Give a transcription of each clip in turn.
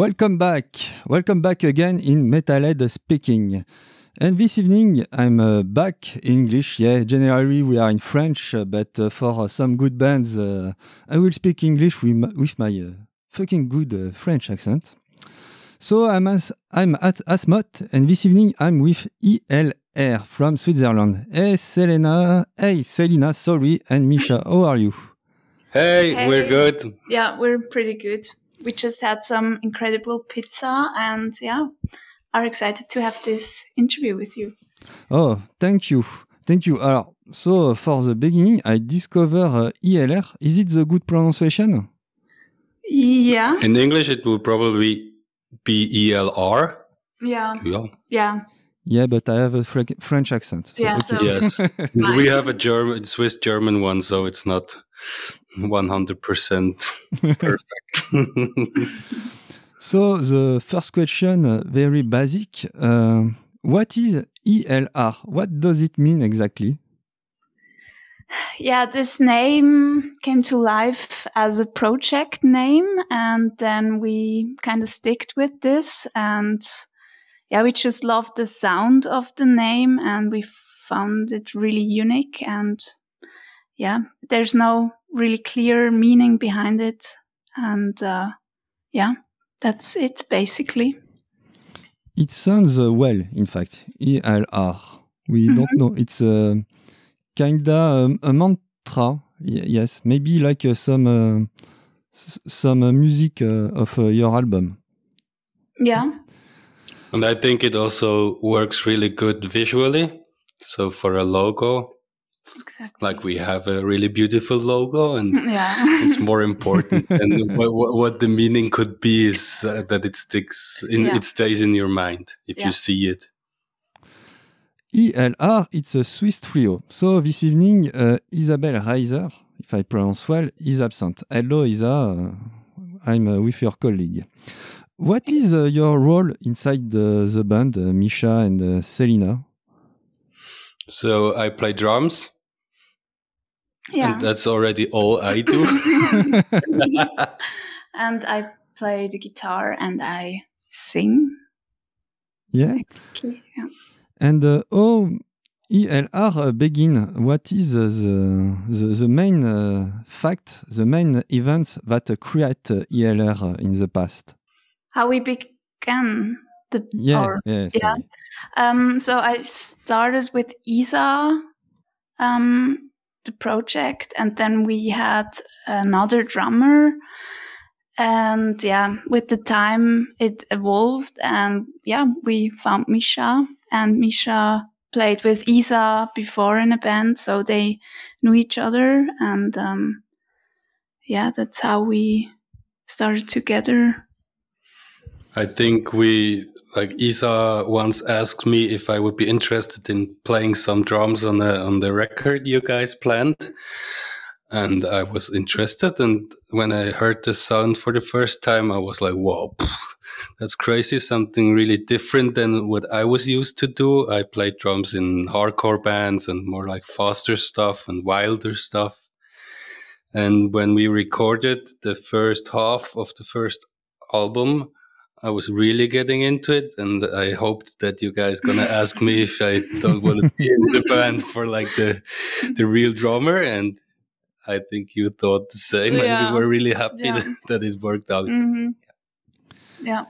Hey, welcome back. Welcome back again in Metalhead Speaking. And this evening I'm uh, back in English. Yeah, generally we are in French, uh, but uh, for uh, some good bands, uh, I will speak English with my, with my uh, fucking good French accent. So I'm as, I'm at Asmot, and this evening I'm with ELR from Switzerland. Hey, Selena. Hey, Selena. Sorry, and Misha. How are you? Hey, hey, we're good. Yeah, we're pretty good. We just had some incredible pizza, and yeah, are excited to have this interview with you. Oh, thank you. Thank you. Alors, so for the beginning, I discover uh, ELR. Is it the good pronunciation? Yeah. In English, it would probably be ELR. Yeah. Yeah. Yeah. Yeah, but I have a French accent. So yeah, okay. so yes. we have a German, Swiss German one, so it's not 100% perfect. So the first question, uh, very basic. Uh, what is ELR? What does it mean exactly? Yeah, this name came to life as a project name, and then we kind of sticked with this. And yeah, we just loved the sound of the name, and we found it really unique. And yeah, there's no really clear meaning behind it. And uh, yeah, that's it, basically. It sounds uh, well, in fact. ELR. We mm -hmm. don't know. It's uh, kinda um, a mantra. Y yes, maybe like uh, some uh, some uh, music uh, of your album. Yeah. And I think it also works really good visually. So for a logo, Exactly. Like we have a really beautiful logo, and yeah. it's more important. and what, what, the meaning could be is uh, that it sticks in, yeah. it stays in your mind if yeah. you see it. ELR, it's a Swiss trio. So this evening, uh, Isabel Reiser, if I pronounce well, is absent. Hello, Isa. Uh, I'm uh, with your colleague. What is uh, your role inside the, the band, uh, Misha and Selina? So I play drums. Yeah. And that's already all I do. and I play the guitar and I sing. Yeah. yeah. And uh, oh, ELR begin. What is uh, the, the, the main uh, fact, the main event that create ELR in the past? How we began the yeah or, yeah, yeah. Um, so I started with Isa. Um, the project and then we had another drummer and yeah with the time it evolved and yeah we found misha and misha played with isa before in a band so they knew each other and um, yeah that's how we started together i think we like Isa once asked me if I would be interested in playing some drums on the on the record you guys planned, and I was interested. And when I heard the sound for the first time, I was like, "Whoa, that's crazy! Something really different than what I was used to do." I played drums in hardcore bands and more like faster stuff and wilder stuff. And when we recorded the first half of the first album, I was really getting into it, and I hoped that you guys gonna ask me if I don't want to be in the band for like the the real drummer, and I think you thought the same, yeah. and we were really happy yeah. that, that, it worked out. Mm -hmm. Yeah.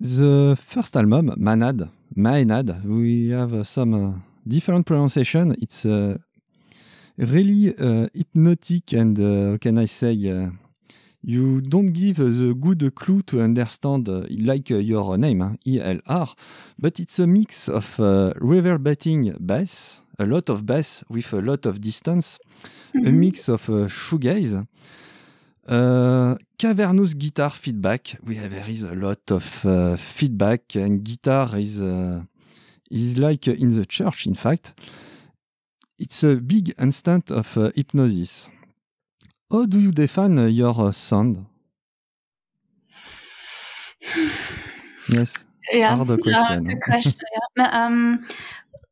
The first album, Manad, Maenad, we have some uh, different pronunciation. It's uh, really uh, hypnotic and, uh, can I say, uh, you don't give the good clue to understand, uh, like uh, your name, hein, ELR, but it's a mix of uh, reverberating bass, a lot of bass with a lot of distance, mm-hmm. a mix of uh, shoegaze, uh, cavernous guitar feedback. We have, there is a lot of uh, feedback, and guitar is uh, is like in the church. In fact, it's a big instant of hypnosis. How do you define your sound? yes. Yeah. Hard question. question. yeah. Um,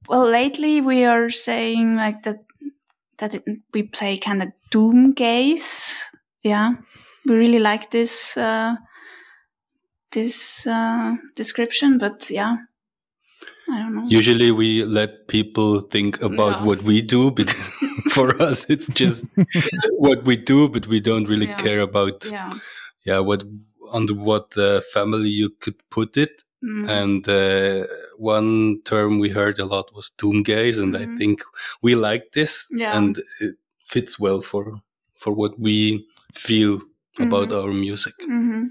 well, lately we are saying like that that it, we play kind of doom gaze. Yeah, we really like this uh, this uh, description, but yeah, I don't know. Usually we let people think about what we do because for us it's just what we do, but we don't really Yeah. care about yeah. yeah what under what uh, family you could put it. Mm. And uh, one term we heard a lot was doom gaze, and I Mhm. think we like this, Yeah. and it fits well for for what we feel about Mhm. our music. Mhm.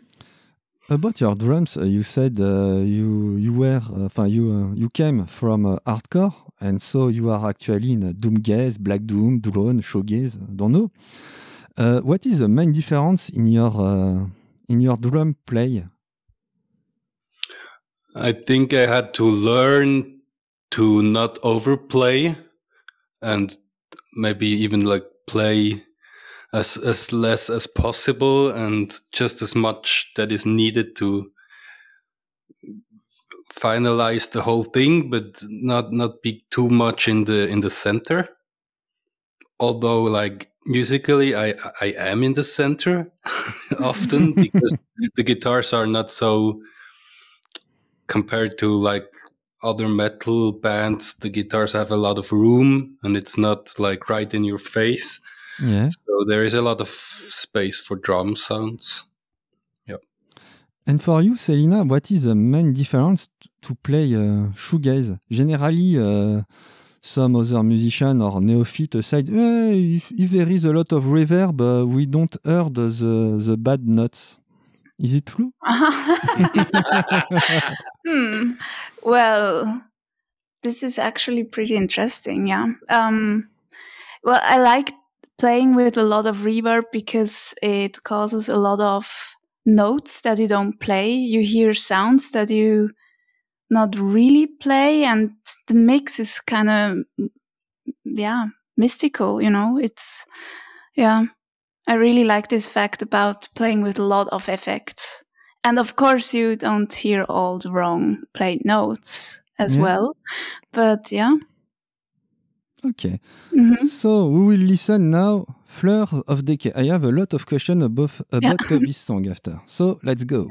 About your drums, uh, you said uh, you you were, uh, you uh, you came from uh, hardcore, and so you are actually in uh, doom gaze, black doom, drone, shoegaze. Don't know. Uh, what is the main difference in your in your drum play? I think I had to learn to not overplay and maybe even like play as as less as possible and just as much that is needed to finalize the whole thing but not not be too much in the in the center. Although like musically i i am in the center often because the guitars are not so compared to like other metal bands the guitars have a lot of room and it's not like right in your face Yeah. so there is a lot of space for drum sounds Yeah. And for you, Selina, what is the main difference to play uh, shoegaze? Generally, uh, some other musician or neophyte said, "Eh, if, if there is a lot of reverb, uh, we don't hear the, the bad notes. Is it true? hmm. Well, this is actually pretty interesting. Yeah. Um, well, I like playing with a lot of reverb because it causes a lot of notes that you don't play. You hear sounds that you not really play, and the mix is kind of, yeah, mystical. You know, it's, yeah. I really like this fact about playing with a lot of effects. And of course, you don't hear all the wrong played notes as Yeah. well. But yeah. Okay. Mhm. So we will listen now Fleur of Decay. I have a lot of questions Yeah. about uh, this song after. So let's go.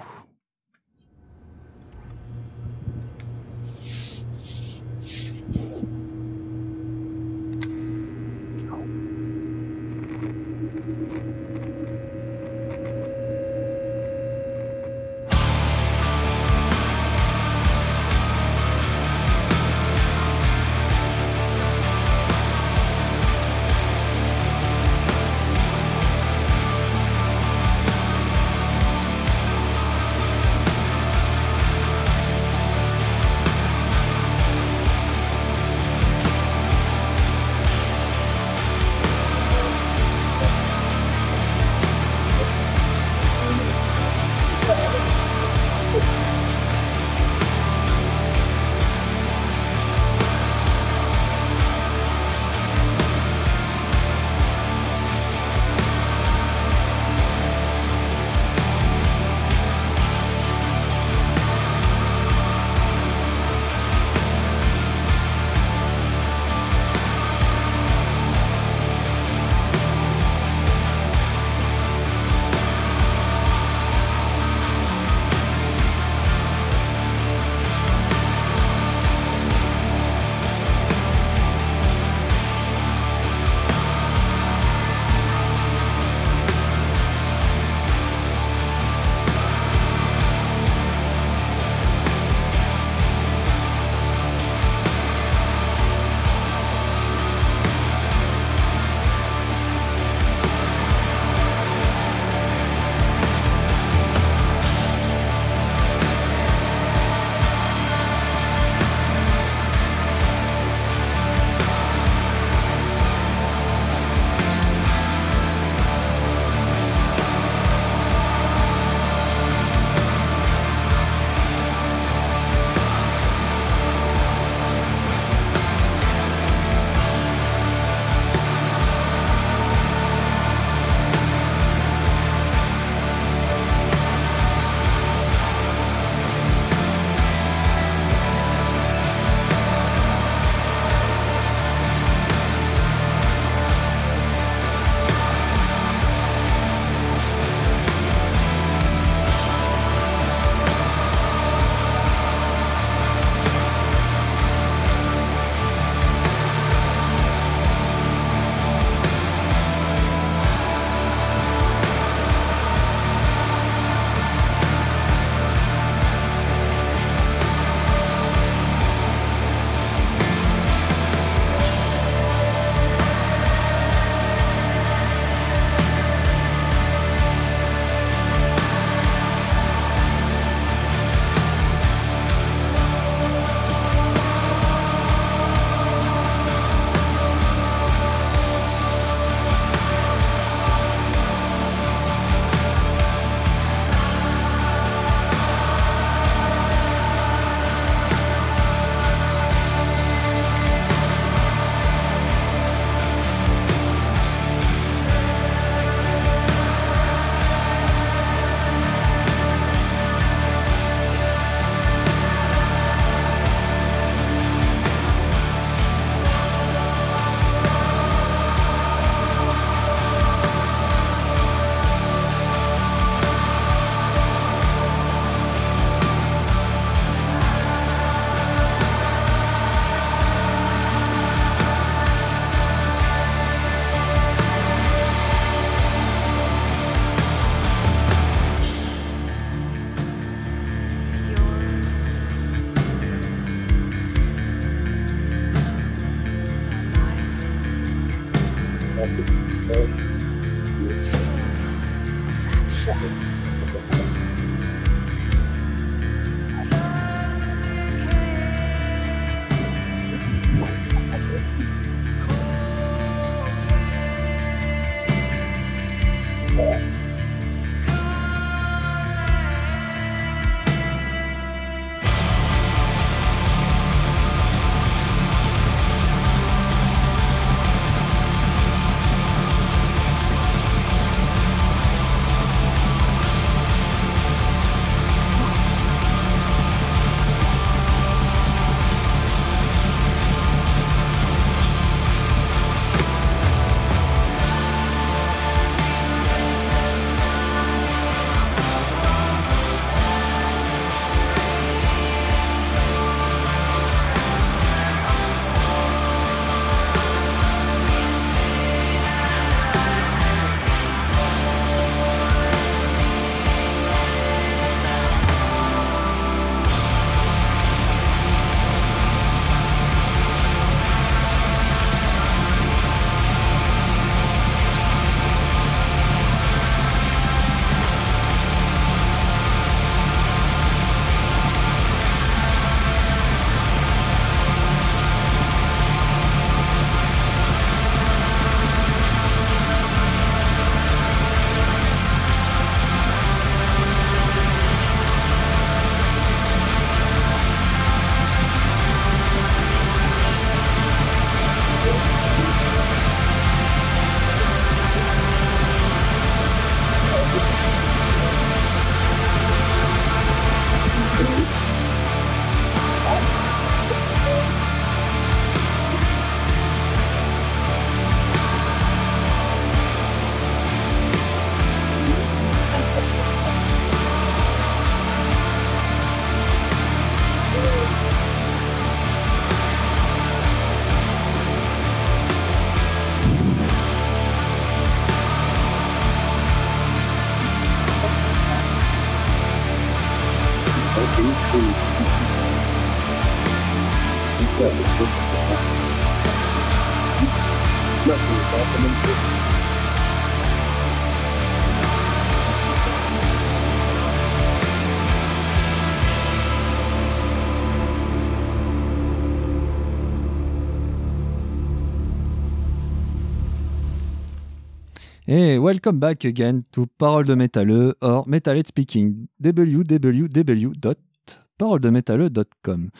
Hey, welcome back again to Parole de Métalleux or Metalhead Speaking, www.paroledemétalleux.com.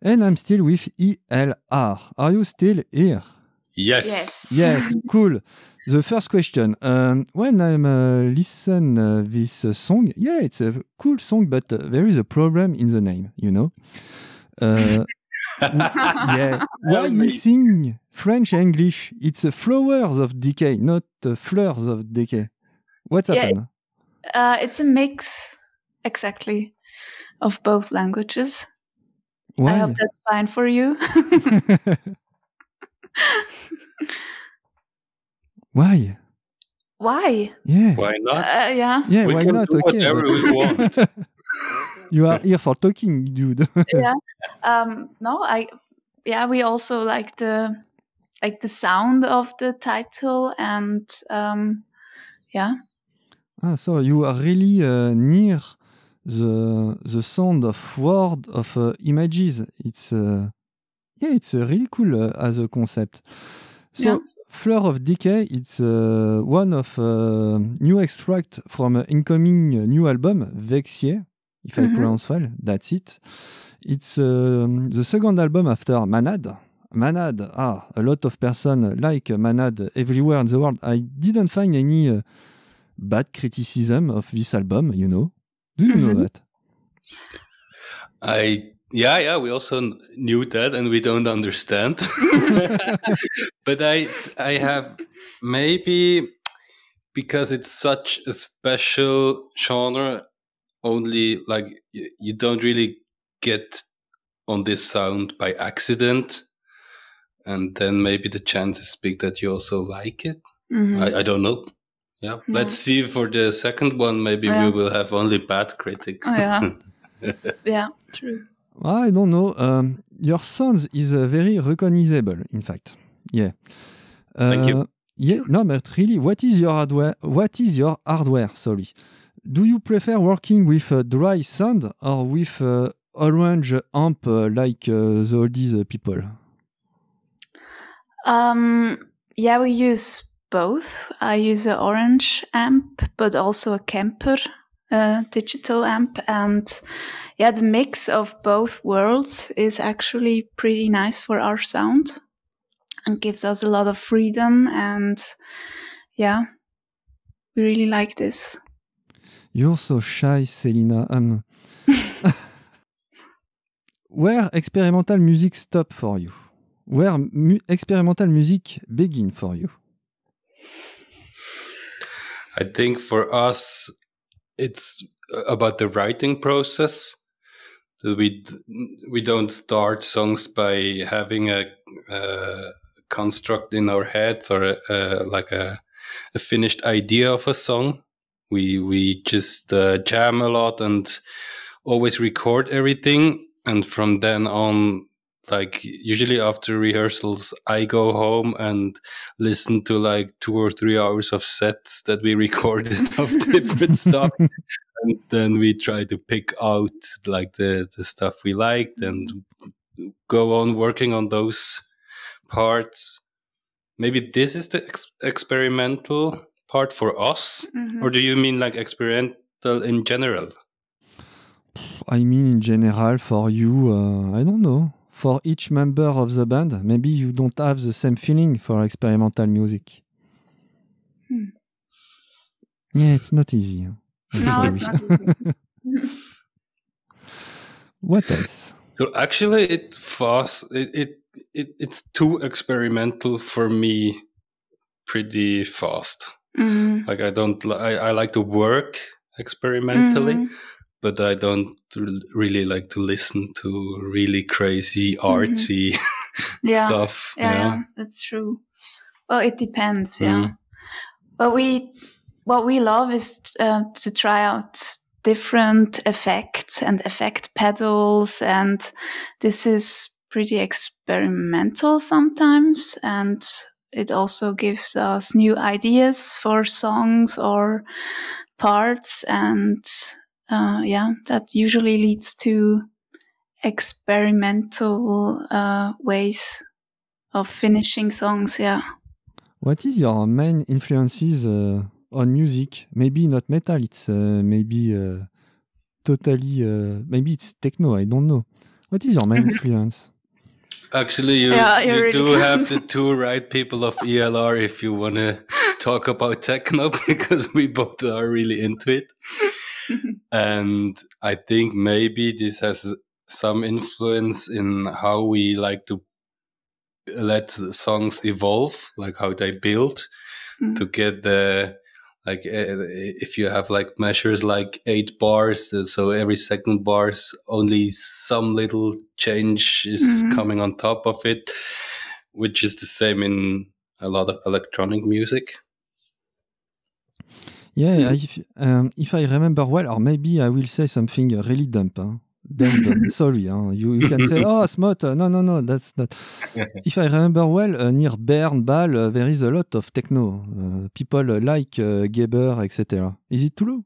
And I'm still with ELR. Are you still here? Yes. Yes. Yes, cool. The first question. Um, when I'm uh, listen uh, this uh, song, yeah, it's a cool song, but uh, there is a problem in the name, you know? Yeah, why mixing French and English? It's a flowers of decay, not uh, fleurs of decay. What's Yeah, happened? Uh, it's a mix, exactly, of both languages. I hope that's fine for you. Why? Why? Yeah. Why not? Uh, yeah. Yeah, we why can not? do okay. whatever but- we want. you are here for talking, dude. yeah. Um, no, I. Yeah, we also like the like the sound of the title and um, yeah. Ah, so you are really uh, near the the sound of word of uh, images. It's uh, yeah, it's uh, really cool uh, as a concept. So Yeah. Fleur of Decay, it's uh, one of uh, new extract from uh, incoming uh, new album Vexier, if I Mhm. pronounce well. That's it. It's um, the second album after Manad. Manad, ah, a lot of person like Manad everywhere in the world. I didn't find any uh, bad criticism of this album, you know. Do you know Mhm. that? I yeah yeah we also kn- knew that and we don't understand. but I I have maybe because it's such a special genre only like you don't really get on this sound by accident and then maybe the chance is big that you also like it Mhm. I, I don't know yeah Yeah. let's see for the second one maybe Yeah. we will have only bad critics Oh, yeah. yeah, true. I don't know. Um, your sound is uh, very recognizable, in fact. Yeah. Thank you. Uh, Yeah, no, but really, what is your hardware? What is your hardware? Sorry. Do you prefer working with a dry sound or with a orange amp uh, like uh, the oldies uh, people? Um, yeah, we use both. I use an orange amp, but also a Kemper uh, digital amp, and yeah, the mix of both worlds is actually pretty nice for our sound and gives us a lot of freedom. And yeah, we really like this. You're so shy, Selina. Um, where experimental music stop for you? Where mu experimental music begin for you? I think for us, it's about the writing process. That we we don't start songs by having a, a construct in our heads or a, a, like a, a finished idea of a song. We we just uh, jam a lot and always record everything, and from then on, like usually after rehearsals, I go home and listen to like two or three hours of sets that we recorded of different stuff. And then we try to pick out like the, the stuff we liked and go on working on those parts maybe this is the ex- experimental part for us Mhm. or do you mean like experimental in general I mean, in general, for you, uh, I don't know. For each member of the band, maybe you don't have the same feeling for experimental music. Hmm. Yeah, it's not easy. huh? No, it's not. what else? so actually it fast it, it, it it's too experimental for me pretty fast Mhm. like i don't I, I like to work experimentally Mhm. but i don't r- really like to listen to really crazy artsy Yeah. stuff yeah, you know? yeah, that's true. Well, it depends. Yeah, Mhm. but we what we love is uh, to try out different effects and effect pedals, and this is pretty experimental sometimes, and it also gives us new ideas for songs or parts, and uh, yeah, that usually leads to experimental uh, ways of finishing songs. Yeah. What is your main influences uh, on music? Maybe not metal. It's uh, maybe uh, totally. Uh, maybe it's techno. I don't know. What is your main influence? Actually, you, Yeah, you really do can. have the two right people of ELR if you want to talk about techno because we both are really into it. and I think maybe this has some influence in how we like to let the songs evolve, like how they build Mm. to get the like uh, if you have like measures like eight bars uh, so every second bars only some little change is Mhm. coming on top of it which is the same in a lot of electronic music Yeah, if, um, if I remember well, or maybe I will say something really dumb. Huh? Dumb. Sorry, huh? You, you can say, oh, Smot, uh, no, no, no, that's not. if I remember well, uh, near Bern, Bâle, uh, there is a lot of techno. Uh, people uh, like uh, Geber, etc. Is it true?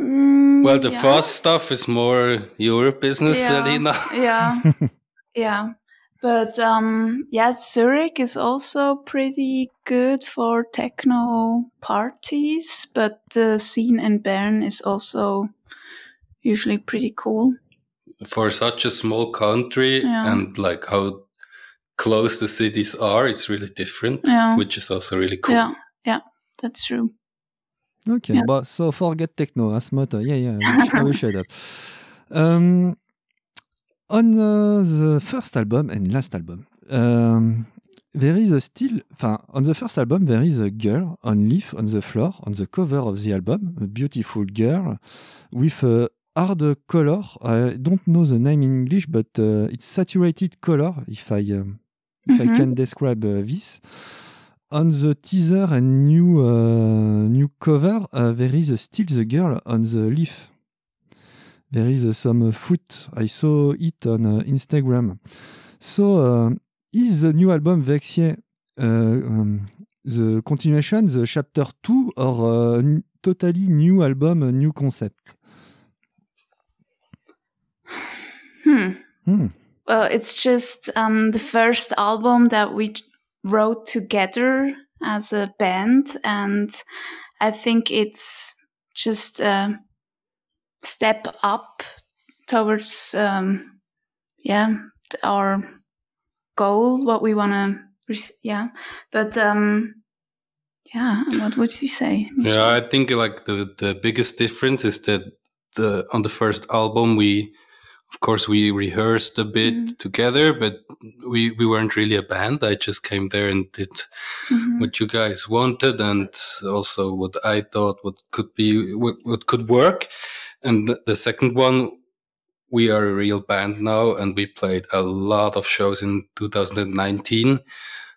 Mm, well the yeah. fast stuff is more your business Yeah. selena yeah, yeah. But um, yeah, Zurich is also pretty good for techno parties. But the scene in Bern is also usually pretty cool. for such a small country Yeah. and like how close the cities are it's really different Yeah. which is also really cool Yeah, yeah, that's true. Okay, Yeah. but so forget techno, huh, Smot. uh, Yeah, yeah, I will, I will shut up. Um, on the first album and last album, um, there is a still, enfin, on the first album, there is a girl on leaf on the floor on the cover of the album, a beautiful girl with a hard color. I don't know the name in English, but uh, it's saturated color, if I, um, if I Mhm. can describe uh, this. On the teaser and new uh, new cover, uh, there is still the girl on the leaf. There is some uh, foot. I saw it on uh, Instagram. So uh, is the new album Vexie uh, um, the continuation, the chapter two, or a totally new album, a new concept? Hmm. Hmm. Well, it's just um, the first album that we wrote together as a band, and I think it's just a step up towards, um, yeah, our goal, what we want to, yeah. But um, yeah, what would you say? Yeah, I think like the the biggest difference is that the on the first album we of course we rehearsed a bit Mhm. together but we we weren't really a band i just came there and did Mhm. what you guys wanted and also what i thought what could be what, what could work and the, the second one we are a real band now and we played a lot of shows in 2019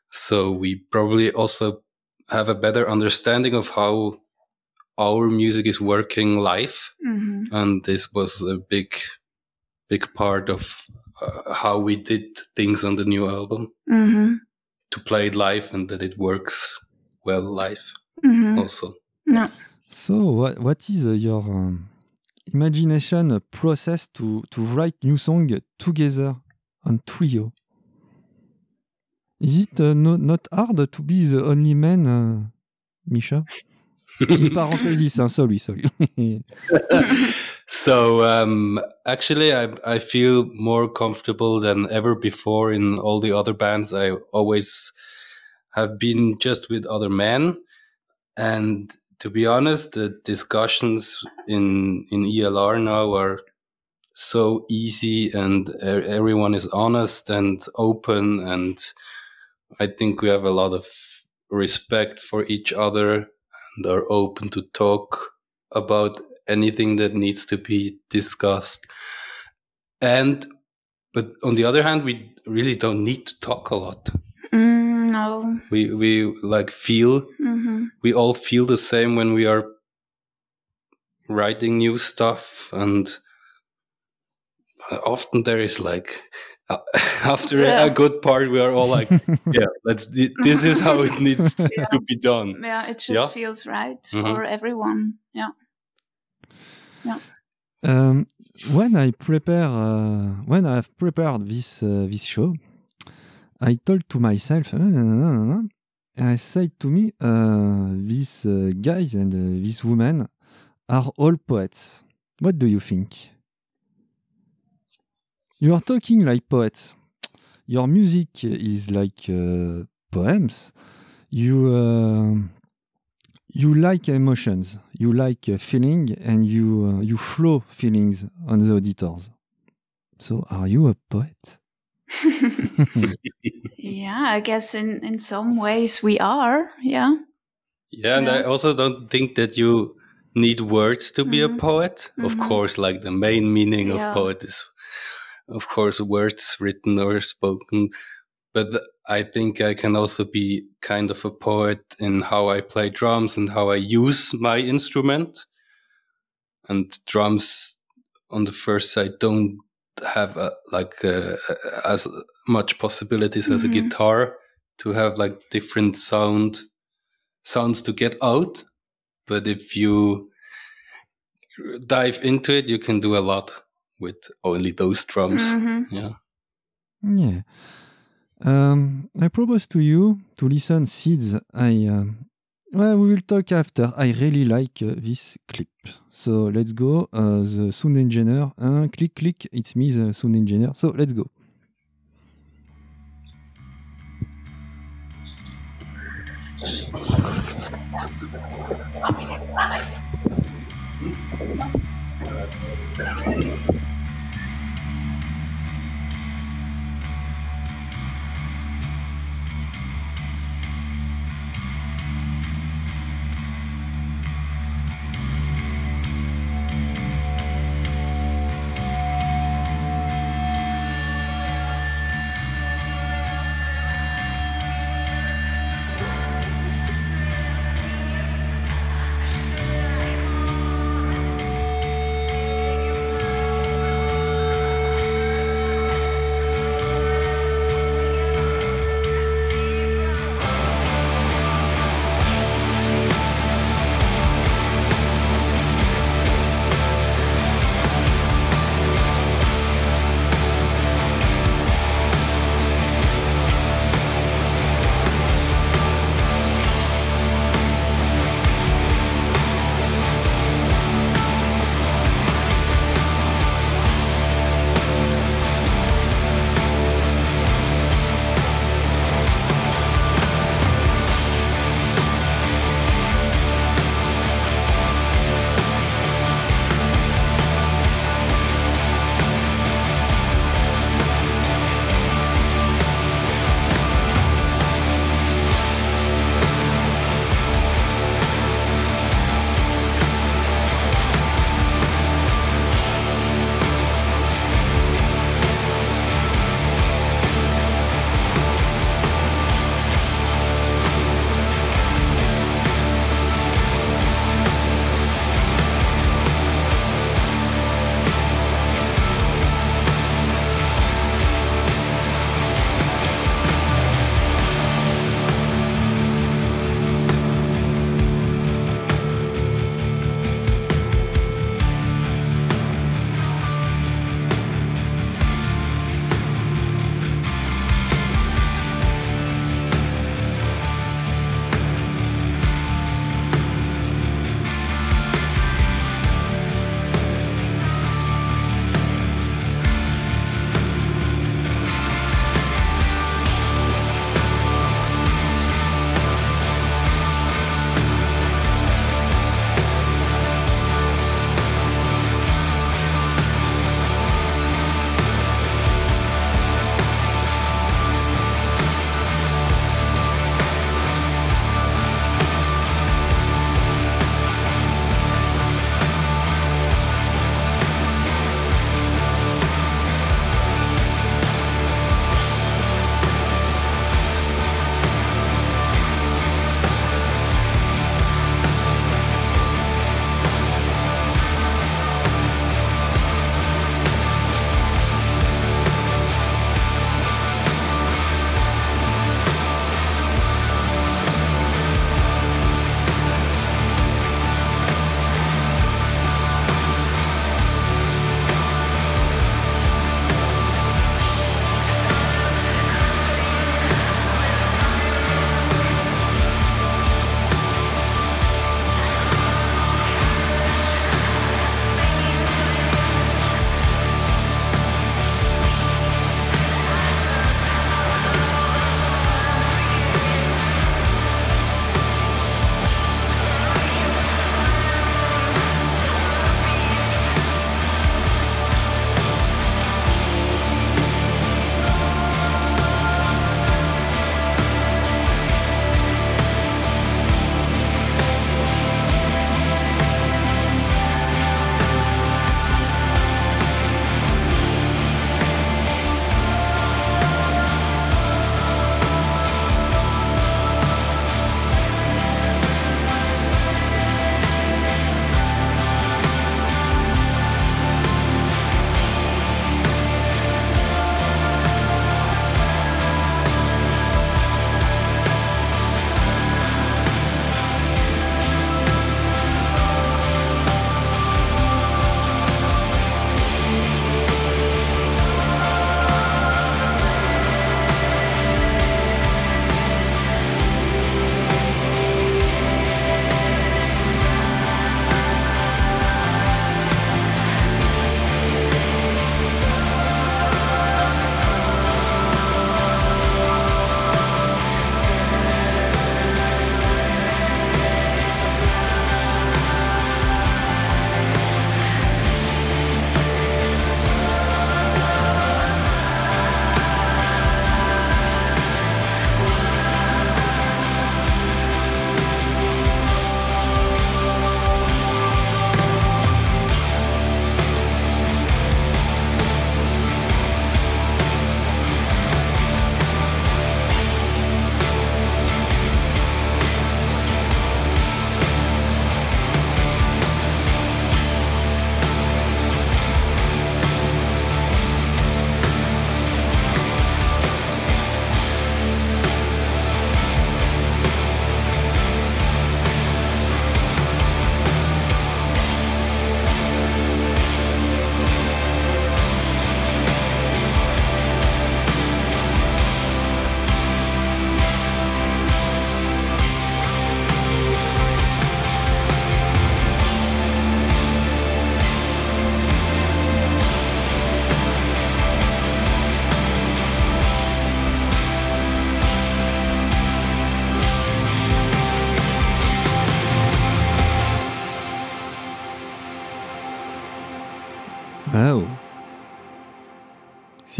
so we probably also have a better understanding of how our music is working live Mhm. and this was a big big part of uh, how we did things on the new album Mhm. to play it live and that it works well live Mhm. also No. So, what, what is uh, your um, imagination process to, to write new song together on trio? Is it uh, no, not hard to be the only man, uh, Misha? In parenthesis, hein, sorry, sorry. so um, actually I, I feel more comfortable than ever before in all the other bands i always have been just with other men and to be honest the discussions in in elr now are so easy and e- everyone is honest and open and i think we have a lot of respect for each other and are open to talk about anything that needs to be discussed. And but on the other hand we really don't need to talk a lot. Mm, no. we we like feel we all feel the same when we are writing new stuff and uh, often there is like uh, after a- Yeah. a good part we are all like yeah let's this is how it needs Yeah. to be done Yeah, it just Yeah. feels right Mhm. for everyone. Yeah. Um, when I prepare, uh, when I've prepared this uh, this show, I told to myself, I said to me, uh, these uh, guys and uh, these women are all poets. What do you think? You are talking like poets. Your music is like uh, poems. You uh, you like emotions, you like feeling, and you uh, you flow feelings on the auditors. So, are you a poet? Yeah, I guess in in some ways we are. Yeah. yeah and i also don't think that you need words to be a Mhm. poet of Mhm. course like the main meaning Yeah. of poet is of course words written or spoken but i think i can also be kind of a poet in how i play drums and how i use my instrument and drums on the first side don't have a, like uh, as much possibilities as a Mhm. guitar to have like different sound sounds to get out but if you dive into it you can do a lot with only those drums Mhm. yeah Yeah. Um, I propose to you to listen Seeds. I um, well, we will talk after. I really like uh, this clip. So let's go. Uh, the sound engineer. Uh, click, click. It's me, the sound engineer. So let's go.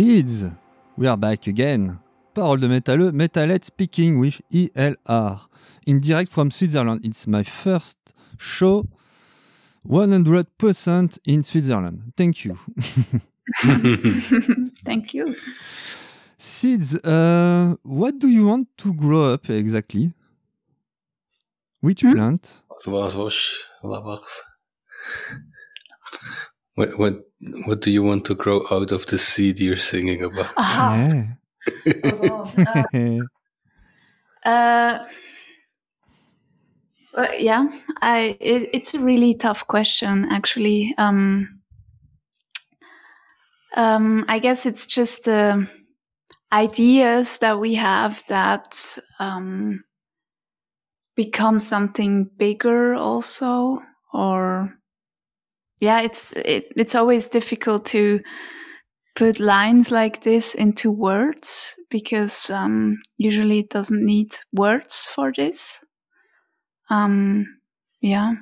Seeds, we are back again. Parole de métalleux, Metalhead speaking with ELR. In direct from Switzerland. It's my first show 100% in Switzerland. Thank you. Thank you. Seeds, uh, what do you want to grow up exactly? Which Hmm? plant? Zoals was labars. What, what what do you want to grow out of the seed you're singing about? Aha. Yeah. Oh, Uh, uh, well, yeah, I. It, it's a really tough question, actually. Um, um, I guess it's just the ideas that we have that um, become something bigger, also, or yeah, it's it, it's always difficult to put lines like this into words because um, usually it doesn't need words for this. Um, yeah.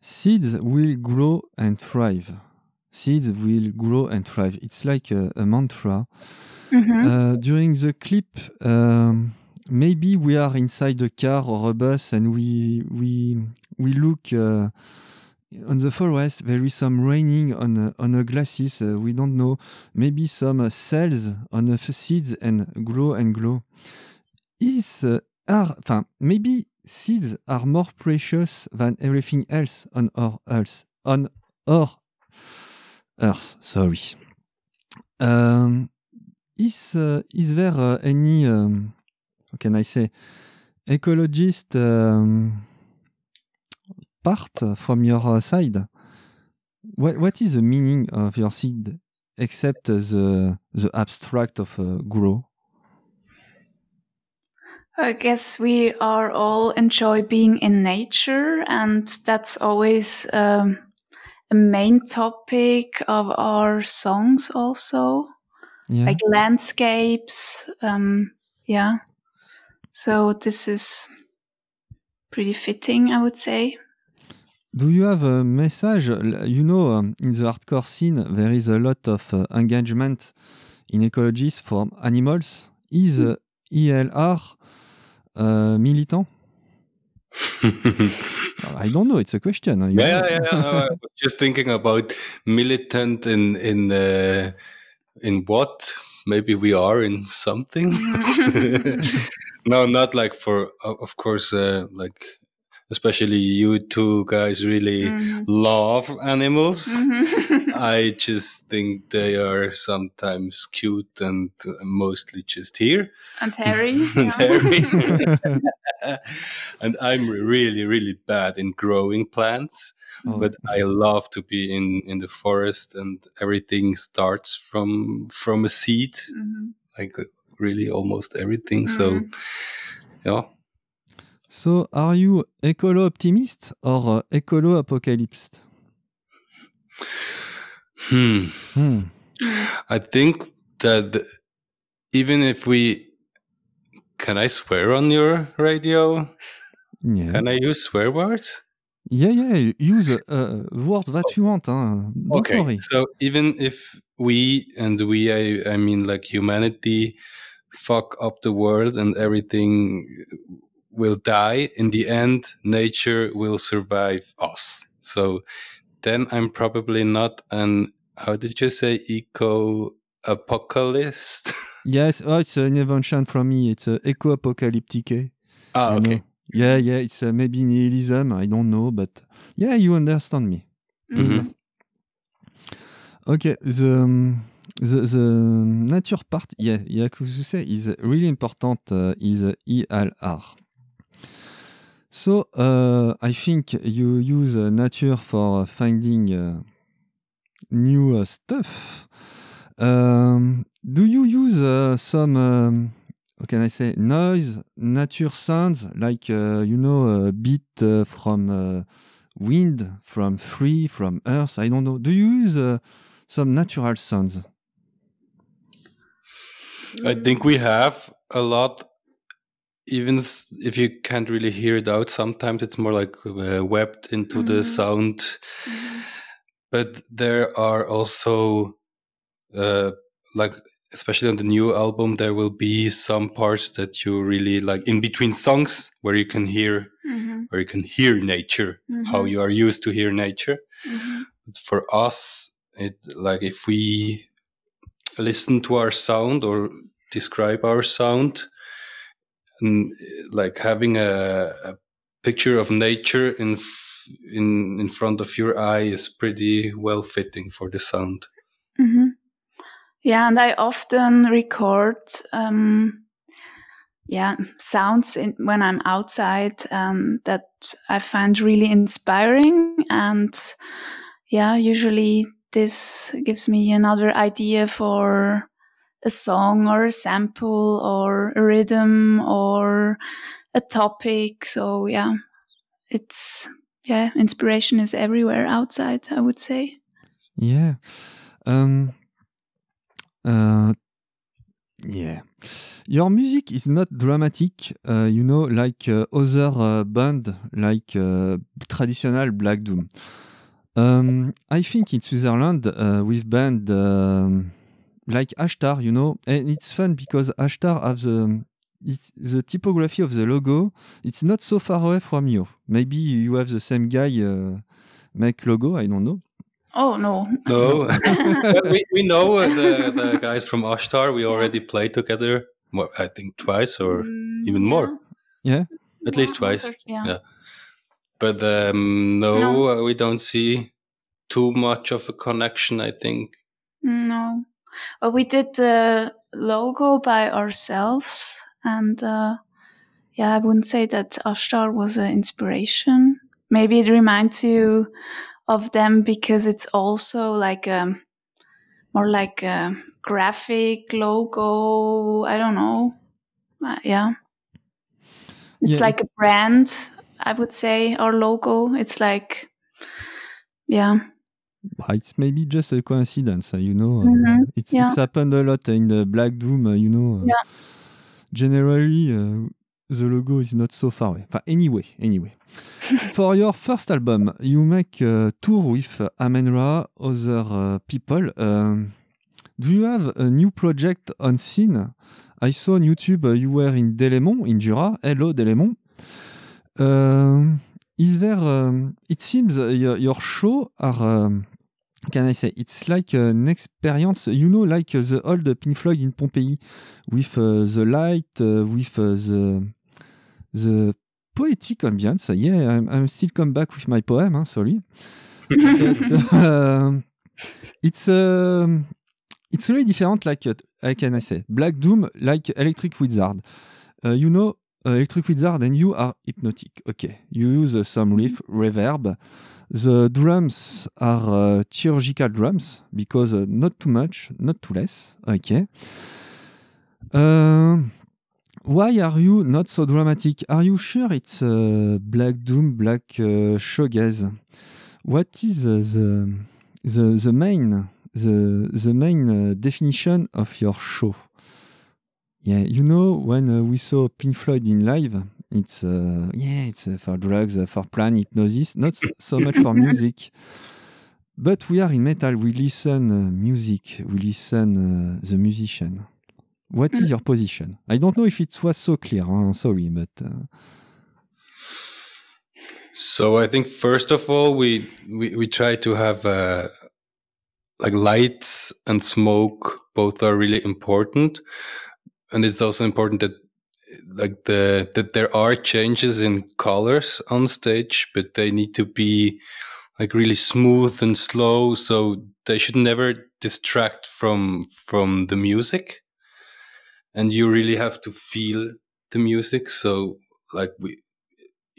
Seeds will grow and thrive. Seeds will grow and thrive. It's like a, a mantra. Mhm. Uh, during the clip, um, maybe we are inside a car or a bus and we we we look uh, on the forest. There is some raining on uh, on the glasses. Uh, we don't know. Maybe some uh, cells on the seeds and grow and grow. Is uh, are enfin, maybe seeds are more precious than everything else on our earth. On our earth. Sorry. Um, is uh, is there any um, how can I say ecologist um, part from your uh, side? What what is the meaning of your seed except the the abstract of uh, grow? I guess we are all enjoy being in nature, and that's always um, a main topic of our songs, also Yeah. like landscapes. Um, yeah. So this is pretty fitting, I would say. Do you have a message? You know, um, in the hardcore scene, there is a lot of uh, engagement in ecologies for animals. Is uh, ELR uh, militant? I don't know. It's a question. you Yeah, yeah, yeah. I was just thinking about militant in in uh, in what? Maybe we are in something. no, not like for. Of course, uh, like especially you two guys really Mhm. love animals. Mhm. I just think they are sometimes cute and mostly just here. and Harry. And yeah. Harry. and I'm really, really bad in growing plants Oh, but I love to be in in the forest, and everything starts from from a seed, Mhm. like really almost everything. So, Mhm. yeah, So, are you ecolo optimist or uh, ecolo apocalypse? hmm. Hmm. I think that the- even if we can I swear on your radio? Yeah. Can I use swear words? yeah, yeah. Use uh, words that you want. Hein. Don't okay, worry. so even if we and we, I, I mean, like humanity, fuck up the world and everything will die. In the end, nature will survive us. So then I'm probably not an how did you say eco apocalypse? Yes, oh, it's an invention from me. It's uh, eco-apocalyptic. ah, okay. know. Yeah, yeah, it's uh, maybe nihilism. I don't know, but yeah, you understand me. Mhm. Okay, the um, the, the nature part, yeah, yeah, que you say is really important. Uh, is ELR. So uh, I think you use uh, nature for finding uh, new uh, stuff. Um, do you use uh, some? Um, how can I say noise, nature sounds like uh, you know a beat uh, from uh, wind, from tree, from earth? I don't know. Do you use uh, some natural sounds? I think we have a lot. Even if you can't really hear it out, sometimes it's more like uh, webbed into the Mhm. sound. Mhm. But there are also uh, like especially on the new album, there will be some parts that you really like in between songs where you can hear Mm-hmm. where you can hear nature, how Mhm. you are used to hear nature. Mm-hmm. But for us, it like if we listen to our sound or describe our sound, like having a, a picture of nature in in in front of your eye is pretty well fitting for the sound. hmm Yeah, and I often record, um, yeah, sounds in, when I'm outside, and that I find really inspiring. And yeah, usually this gives me another idea for a song or a sample or a rhythm or a topic. So yeah, it's yeah, inspiration is everywhere outside. I would say. Yeah. Um, uh, yeah. Your music is not dramatic, uh, you know, like uh, other uh, band, like uh, traditional Black Doom. Um, I think in Switzerland, uh, with band um, like Ashtar, you know, and it's fun because Ashtar have the it's the typography of the logo. It's not so far away from you. Maybe you have the same guy uh, make logo. I don't know. Oh no. No, we, we know uh, the, the guys from Ashtar. We already played together. More, I think twice or Mm, even yeah. more. Yeah. At least twice. once Yeah. Yeah. But um, no, No. Uh, we don't see too much of a connection. I think. No. Well, we did the logo by ourselves, and uh, yeah, I wouldn't say that Ashtar was an inspiration. Maybe it reminds you of them because it's also like a more like a graphic logo. I don't know. Uh, yeah, it's Yeah, like a brand. I would say our logo. It's like, yeah. Bah, It's maybe just a coincidence, uh, you know. uh, Mhm, It's, yeah. it's happened a lot in the Black Doom, uh, you know. Yeah. Generally, uh, the logo is not so far away. But anyway, anyway. For your first album, you make a tour with Amen-Ra, other uh, people. Um, do you have a new project on scene? I saw on YouTube uh, you were in Delémont, in Jura. Hello, Delémont. Um, is there? Um, it seems uh, your, your show are. Can I say? It's like an experience. You know, like the old Pink Floyd in Pompeii, with uh, the light, uh, with uh, the the poetic ambience. Yeah, I'm, I'm still come back with my poem. Sorry, but um, it's um, it's really different. Like uh, how can I say? Black Doom, like Electric Wizard. Uh, you know, uh, Electric Wizard and you are hypnotic. Okay, you use some riff, reverb. The drums are uh, chirurgical drums because uh, not too much, not too less. Okay. Um, why are you not so dramatic? Are you sure it's uh, Black Doom, Black uh, Shoegaze? What is uh, the the the main the the main uh, definition of your show? Yeah, you know when uh, we saw Pink Floyd in live, it's uh, yeah, it's uh, for drugs, uh, for plan hypnosis, not so much for music. But we are in metal. We listen uh, music. We listen uh, the musician. What is your position? I don't know if it was so clear. huh? Sorry, but uh, So I think first of all, we we, we try to have uh, like lights and smoke. Both are really important, and it's also important that like the that there are changes in colors on stage, but they need to be like really smooth and slow. So they should never distract from from the music, and you really have to feel the music. So like we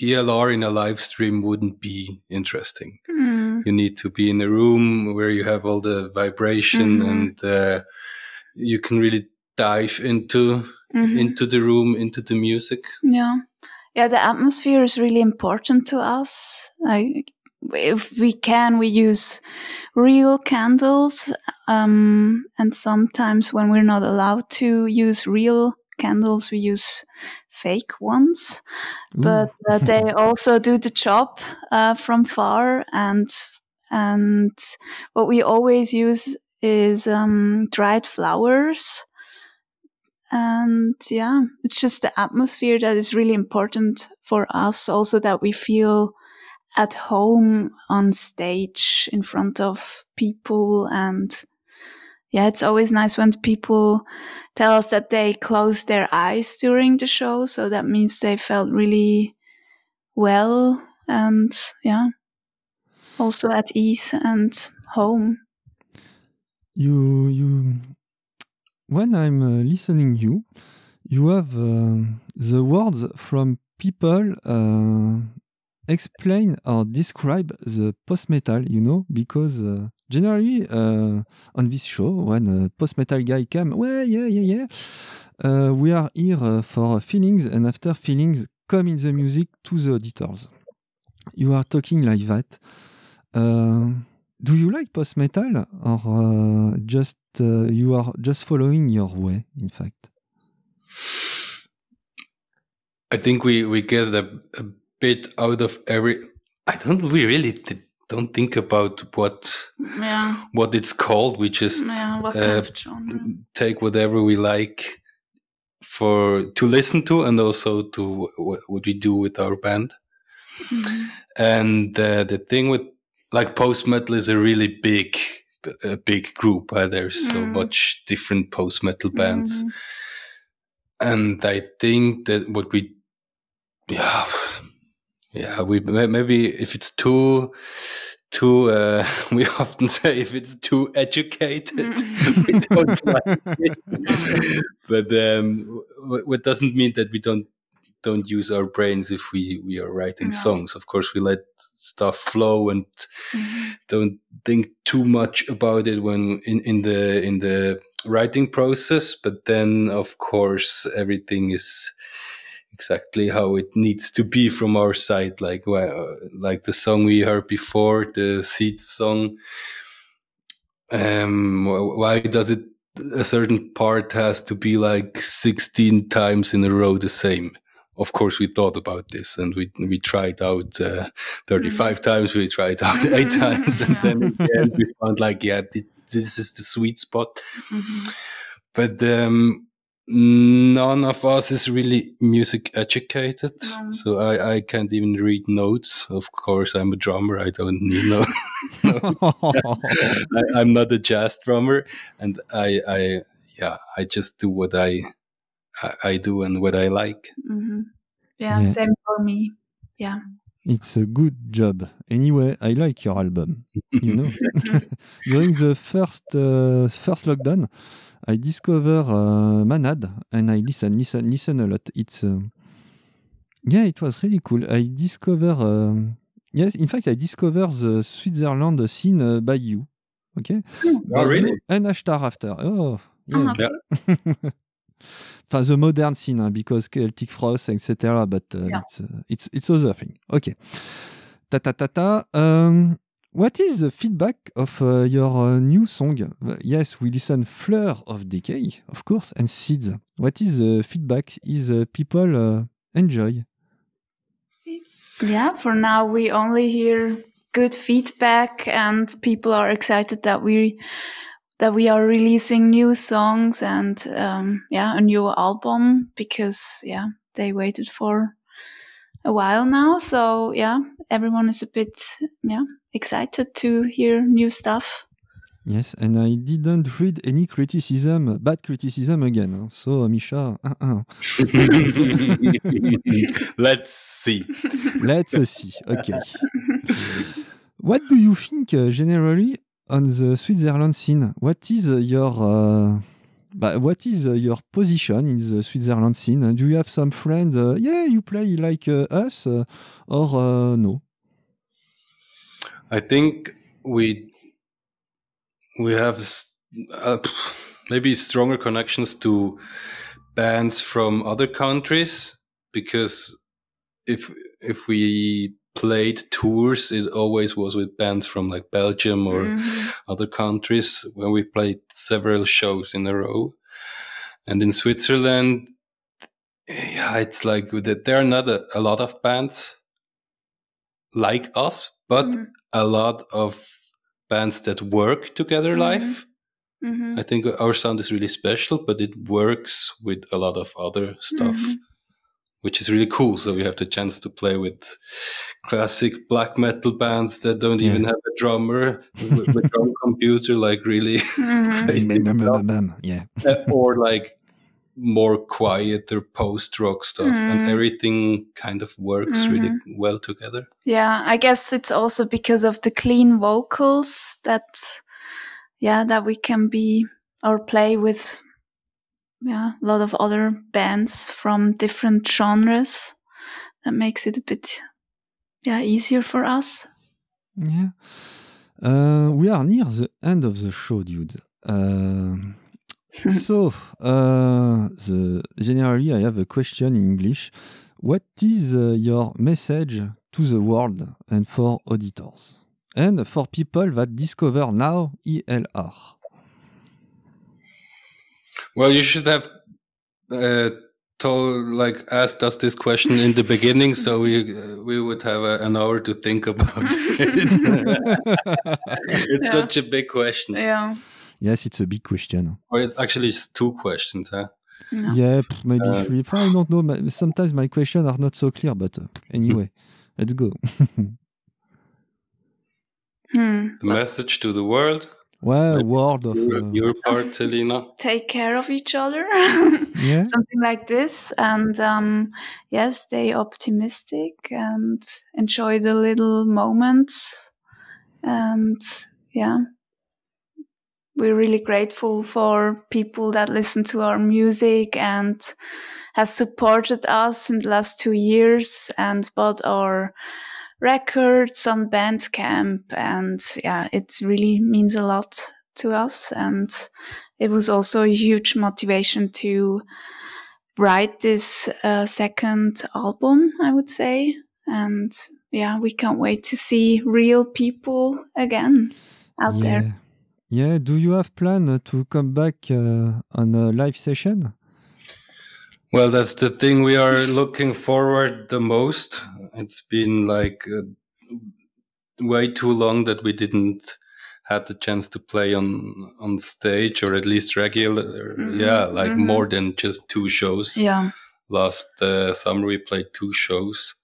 ELR in a live stream wouldn't be interesting. Mm. You need to be in a room where you have all the vibration Mhm. and uh, you can really dive into Mhm. into the room, into the music. Yeah. Yeah, the atmosphere is really important to us. Like if we can, we use real candles. Um, and sometimes when we're not allowed to use real candles, we use fake ones. ooh, But uh, they also do the job uh, from far. And and what we always use is um, dried flowers. And yeah, it's just the atmosphere that is really important for us. Also, that we feel at home on stage in front of people. And yeah, it's always nice when people tell us that they closed their eyes during the show. So that means they felt really well and yeah, also at ease and home. You, you, when I'm uh, listening you, you have uh, the words from people uh, explain or describe the post metal, you know, because uh, generally uh, on this show, when a post metal guy came, well, yeah, yeah, yeah, uh, we are here for feelings, and after feelings come in the music to the auditors. You are talking like that. Do you like post metal or just you are just following your way? In fact. I think we, we get a, a bit out of every. I don't. We really th- don't think about what yeah. what it's called. We just yeah, uh, take whatever we like for to listen to, and also to w- what we do with our band. Mm-hmm. And uh, the thing with like post metal is a really big a big group. Uh, there's mm. so much different post metal bands. Mm. And I think that what we, yeah, yeah, we maybe if it's too too uh, we often say if it's too educated we don't like it but um, what doesn't mean that we don't don't use our brains if we we are writing no. songs of course we let stuff flow and mm-hmm. don't think too much about it when in in the in the writing process but then of course everything is exactly how it needs to be from our side. Like like the song we heard before, the Seed song. Um, why does it? A certain part has to be like sixteen times in a row the same. Of course, we thought about this and we we tried out uh, thirty five mm times. We tried out eight times, and then in the end we found like, yeah, this is the sweet spot. Mm -hmm. But um, none of us is really music educated so I, I can't even read notes of course i'm a drummer i don't need no, I, am not a jazz drummer and i i yeah i just do what i i, I do and what i like mm-hmm. yeah, yeah same for me yeah it's a good job. Anyway, I like your album. You know, during the first uh, first lockdown, I discover uh, Manad and I listen, listen, listen a lot. It's uh, yeah, it was really cool. I discover uh, yes, in fact, I discover the Switzerland scene uh, by you. Okay, oh, really? And Ashtar after. Oh, yeah. Oh, okay. enfin, the modern scene, hein, because Celtic Frost, etc. But uh, yeah. it's, uh, it's it's other thing. Okay. Ta ta ta ta. Um, what is the feedback of uh, your uh, new song? Yes, we listen Fleur of Decay, of course, and Seeds. What is the feedback? Is uh, people uh, enjoy? Yeah, for now we only hear good feedback, and people are excited that we that we are releasing new songs and um, yeah, a new album because yeah, they waited for a while now. So yeah, everyone is a bit yeah excited to hear new stuff. Yes, and I didn't read any criticism, bad criticism again. So, Misha, uh -uh. let's see. Let's see. Okay. what do you think uh, generally on the Switzerland scene? What is your uh, what is your position in the Switzerland scene? Do you have some friends? Uh, yeah, you play like uh, us, uh, or no? I think we we have uh, maybe stronger connections to bands from other countries because if if we played tours it always was with bands from like belgium or mm-hmm. other countries where we played several shows in a row and in switzerland yeah it's like there are not a, a lot of bands like us but mm-hmm. a lot of bands that work together mm-hmm. live Mhm. I think our sound is really special, but it works with a lot of other stuff, Mhm. Which is really cool. So we have the chance to play with classic black metal bands that don't even have a drummer with, with drum computer, like really, Mhm. crazy Bam, bam, bam, stuff. bam, bam. Yeah. Uh, or like more quieter post rock stuff, and Mhm. everything kind of works really well together. Yeah, I guess it's also because of the clean vocals that, yeah, that we can be or play with, yeah, a lot of other bands from different genres. That makes it a bit, yeah, easier for us. Yeah. Uh, we are near the end of the show, dude. Uh, so, uh, the, generally, I have a question in English. What is uh, your message to the world and for auditors? And for people that discover now ELR? Well, you should have uh, told, like, asked us this question in the beginning, so we uh, we would have a, an hour to think about it. it's Yeah. such a big question. Yeah. yes, it's a big question. Or it's actually it's two questions, huh? Yeah. Yeah, maybe Uh, three. I don't know. ma- Sometimes my questions are not so clear, but uh, anyway, let's go. Hmm. The message to the world. Well, Maybe word of. Your, uh, your part, Selina. Take care of each other. yeah. Something like this. And um, yeah, stay optimistic and enjoy the little moments. And yeah, we're really grateful for people that listen to our music and has supported us in the last two years and bought our records on Bandcamp. And yeah, it really means a lot to us. And it was also a huge motivation to write this uh, second album, I would say. And yeah, we can't wait to see real people again out yeah. there. Yeah. Do you have plan to come back uh, on a live session? Well, that's the thing we are looking forward the most. It's been like uh, way too long that we didn't had the chance to play on on stage or at least regular. Mhm, Yeah, like mhm. more than just two shows. Yeah. Last uh, summer we played two shows,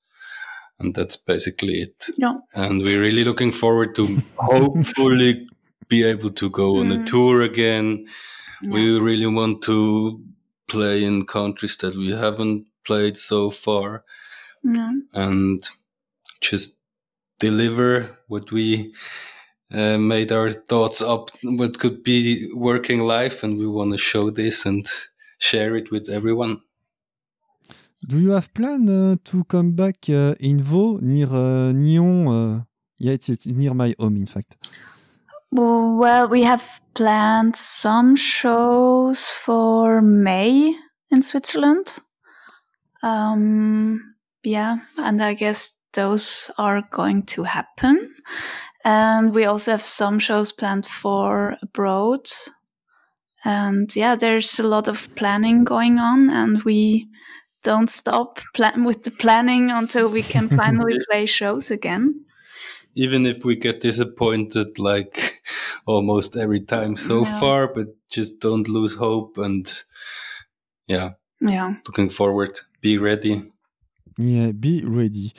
and that's basically it. Yeah. And we're really looking forward to hopefully be able to go on a Mhm. tour again. Yeah. We really want to play in countries that we haven't played so far Yeah. and just deliver what we uh, made our thoughts up what could be working life and we want to show this and share it with everyone Do you have plan uh, to come back uh, in Vaud near uh, Nyon? Uh, yeah, it's, it's near my home, in fact. Well, we have planned some shows for May in Switzerland. Um, yeah, and I guess those are going to happen. And we also have some shows planned for abroad. And yeah, there's a lot of planning going on, and we don't stop plan- with the planning until we can finally play shows again. Even if we get disappointed like almost every time so Yeah. far but just don't lose hope and yeah Yeah. looking forward be ready Yeah, be ready.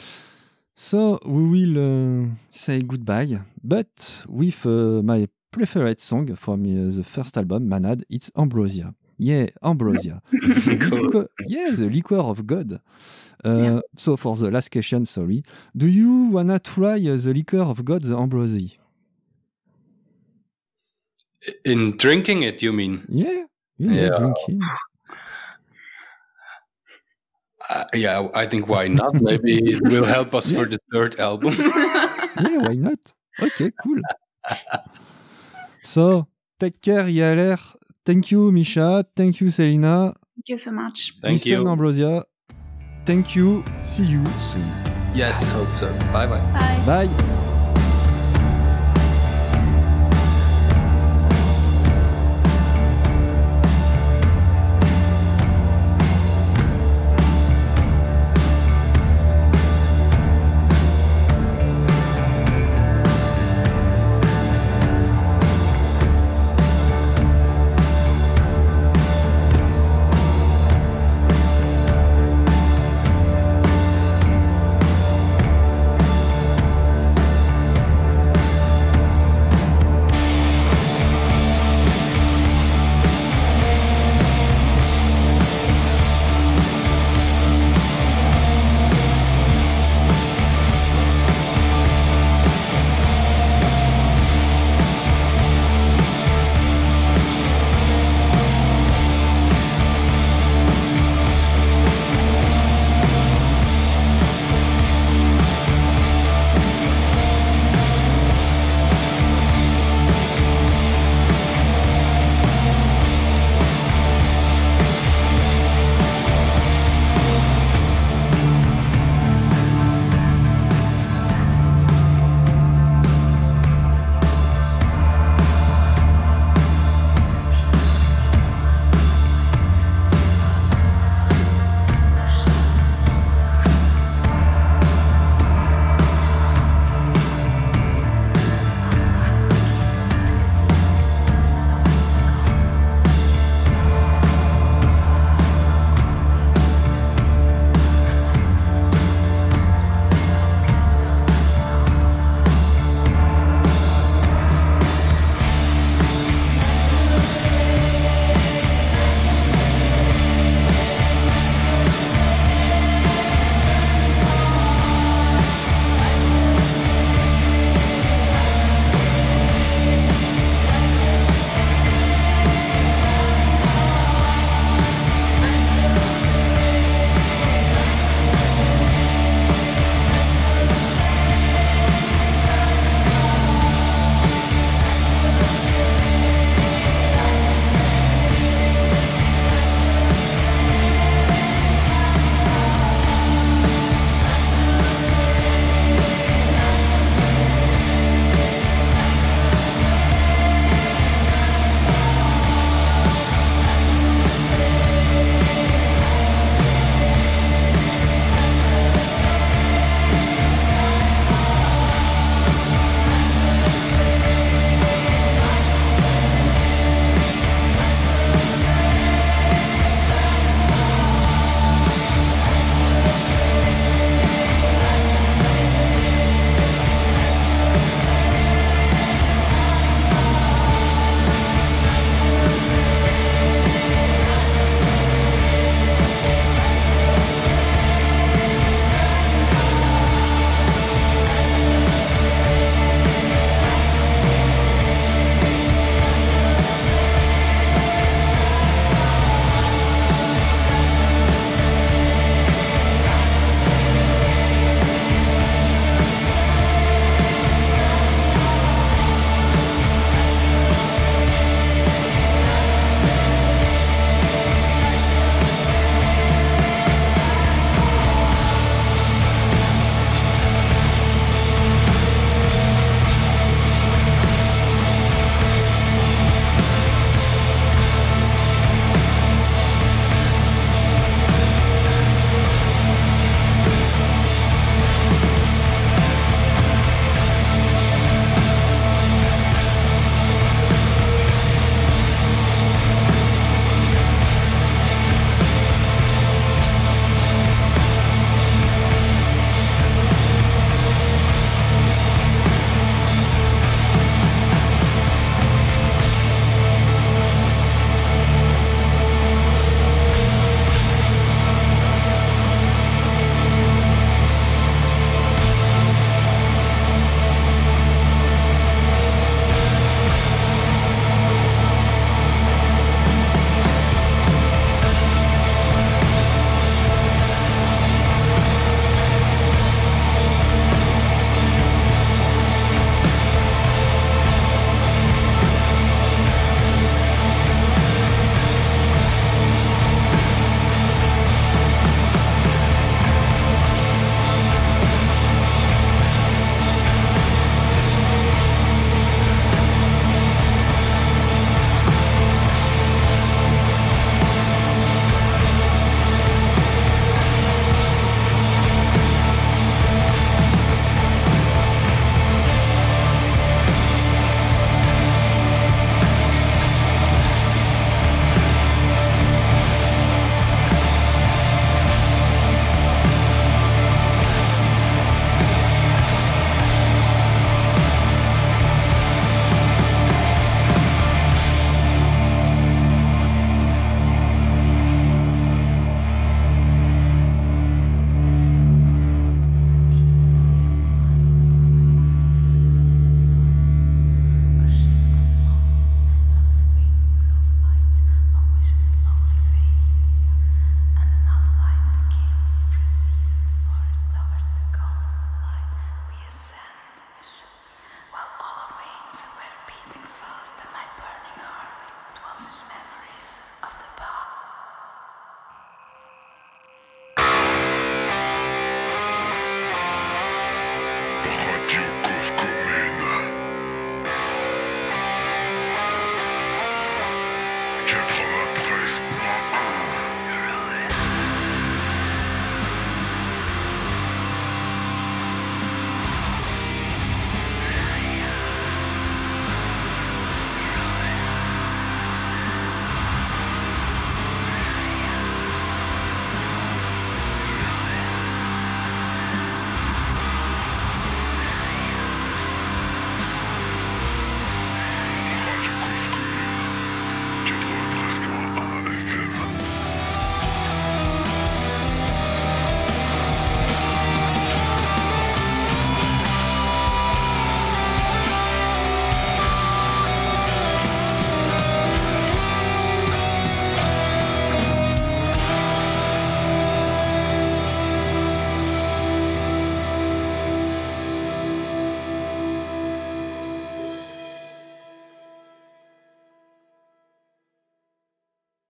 So we will uh, say goodbye, but with uh, my preferred song from uh, the first album, Manad, it's Ambrosia. Yeah, Ambrosia. the liquor, yeah, the liquor of God. Uh, So for the last question, sorry, do you wanna try uh, the liquor of God, the Ambrosia? in drinking it you mean Yeah, yeah, Yeah. drinking. uh, yeah i think why not maybe it will help us for the third album Yeah, why not? Okay, cool. so take care, Yaler. Thank you, Misha. Thank you, Selina. Thank you so much. thank Listen, you Ambrosia. Thank you. See you soon. yes hope so bye bye Bye. Bye.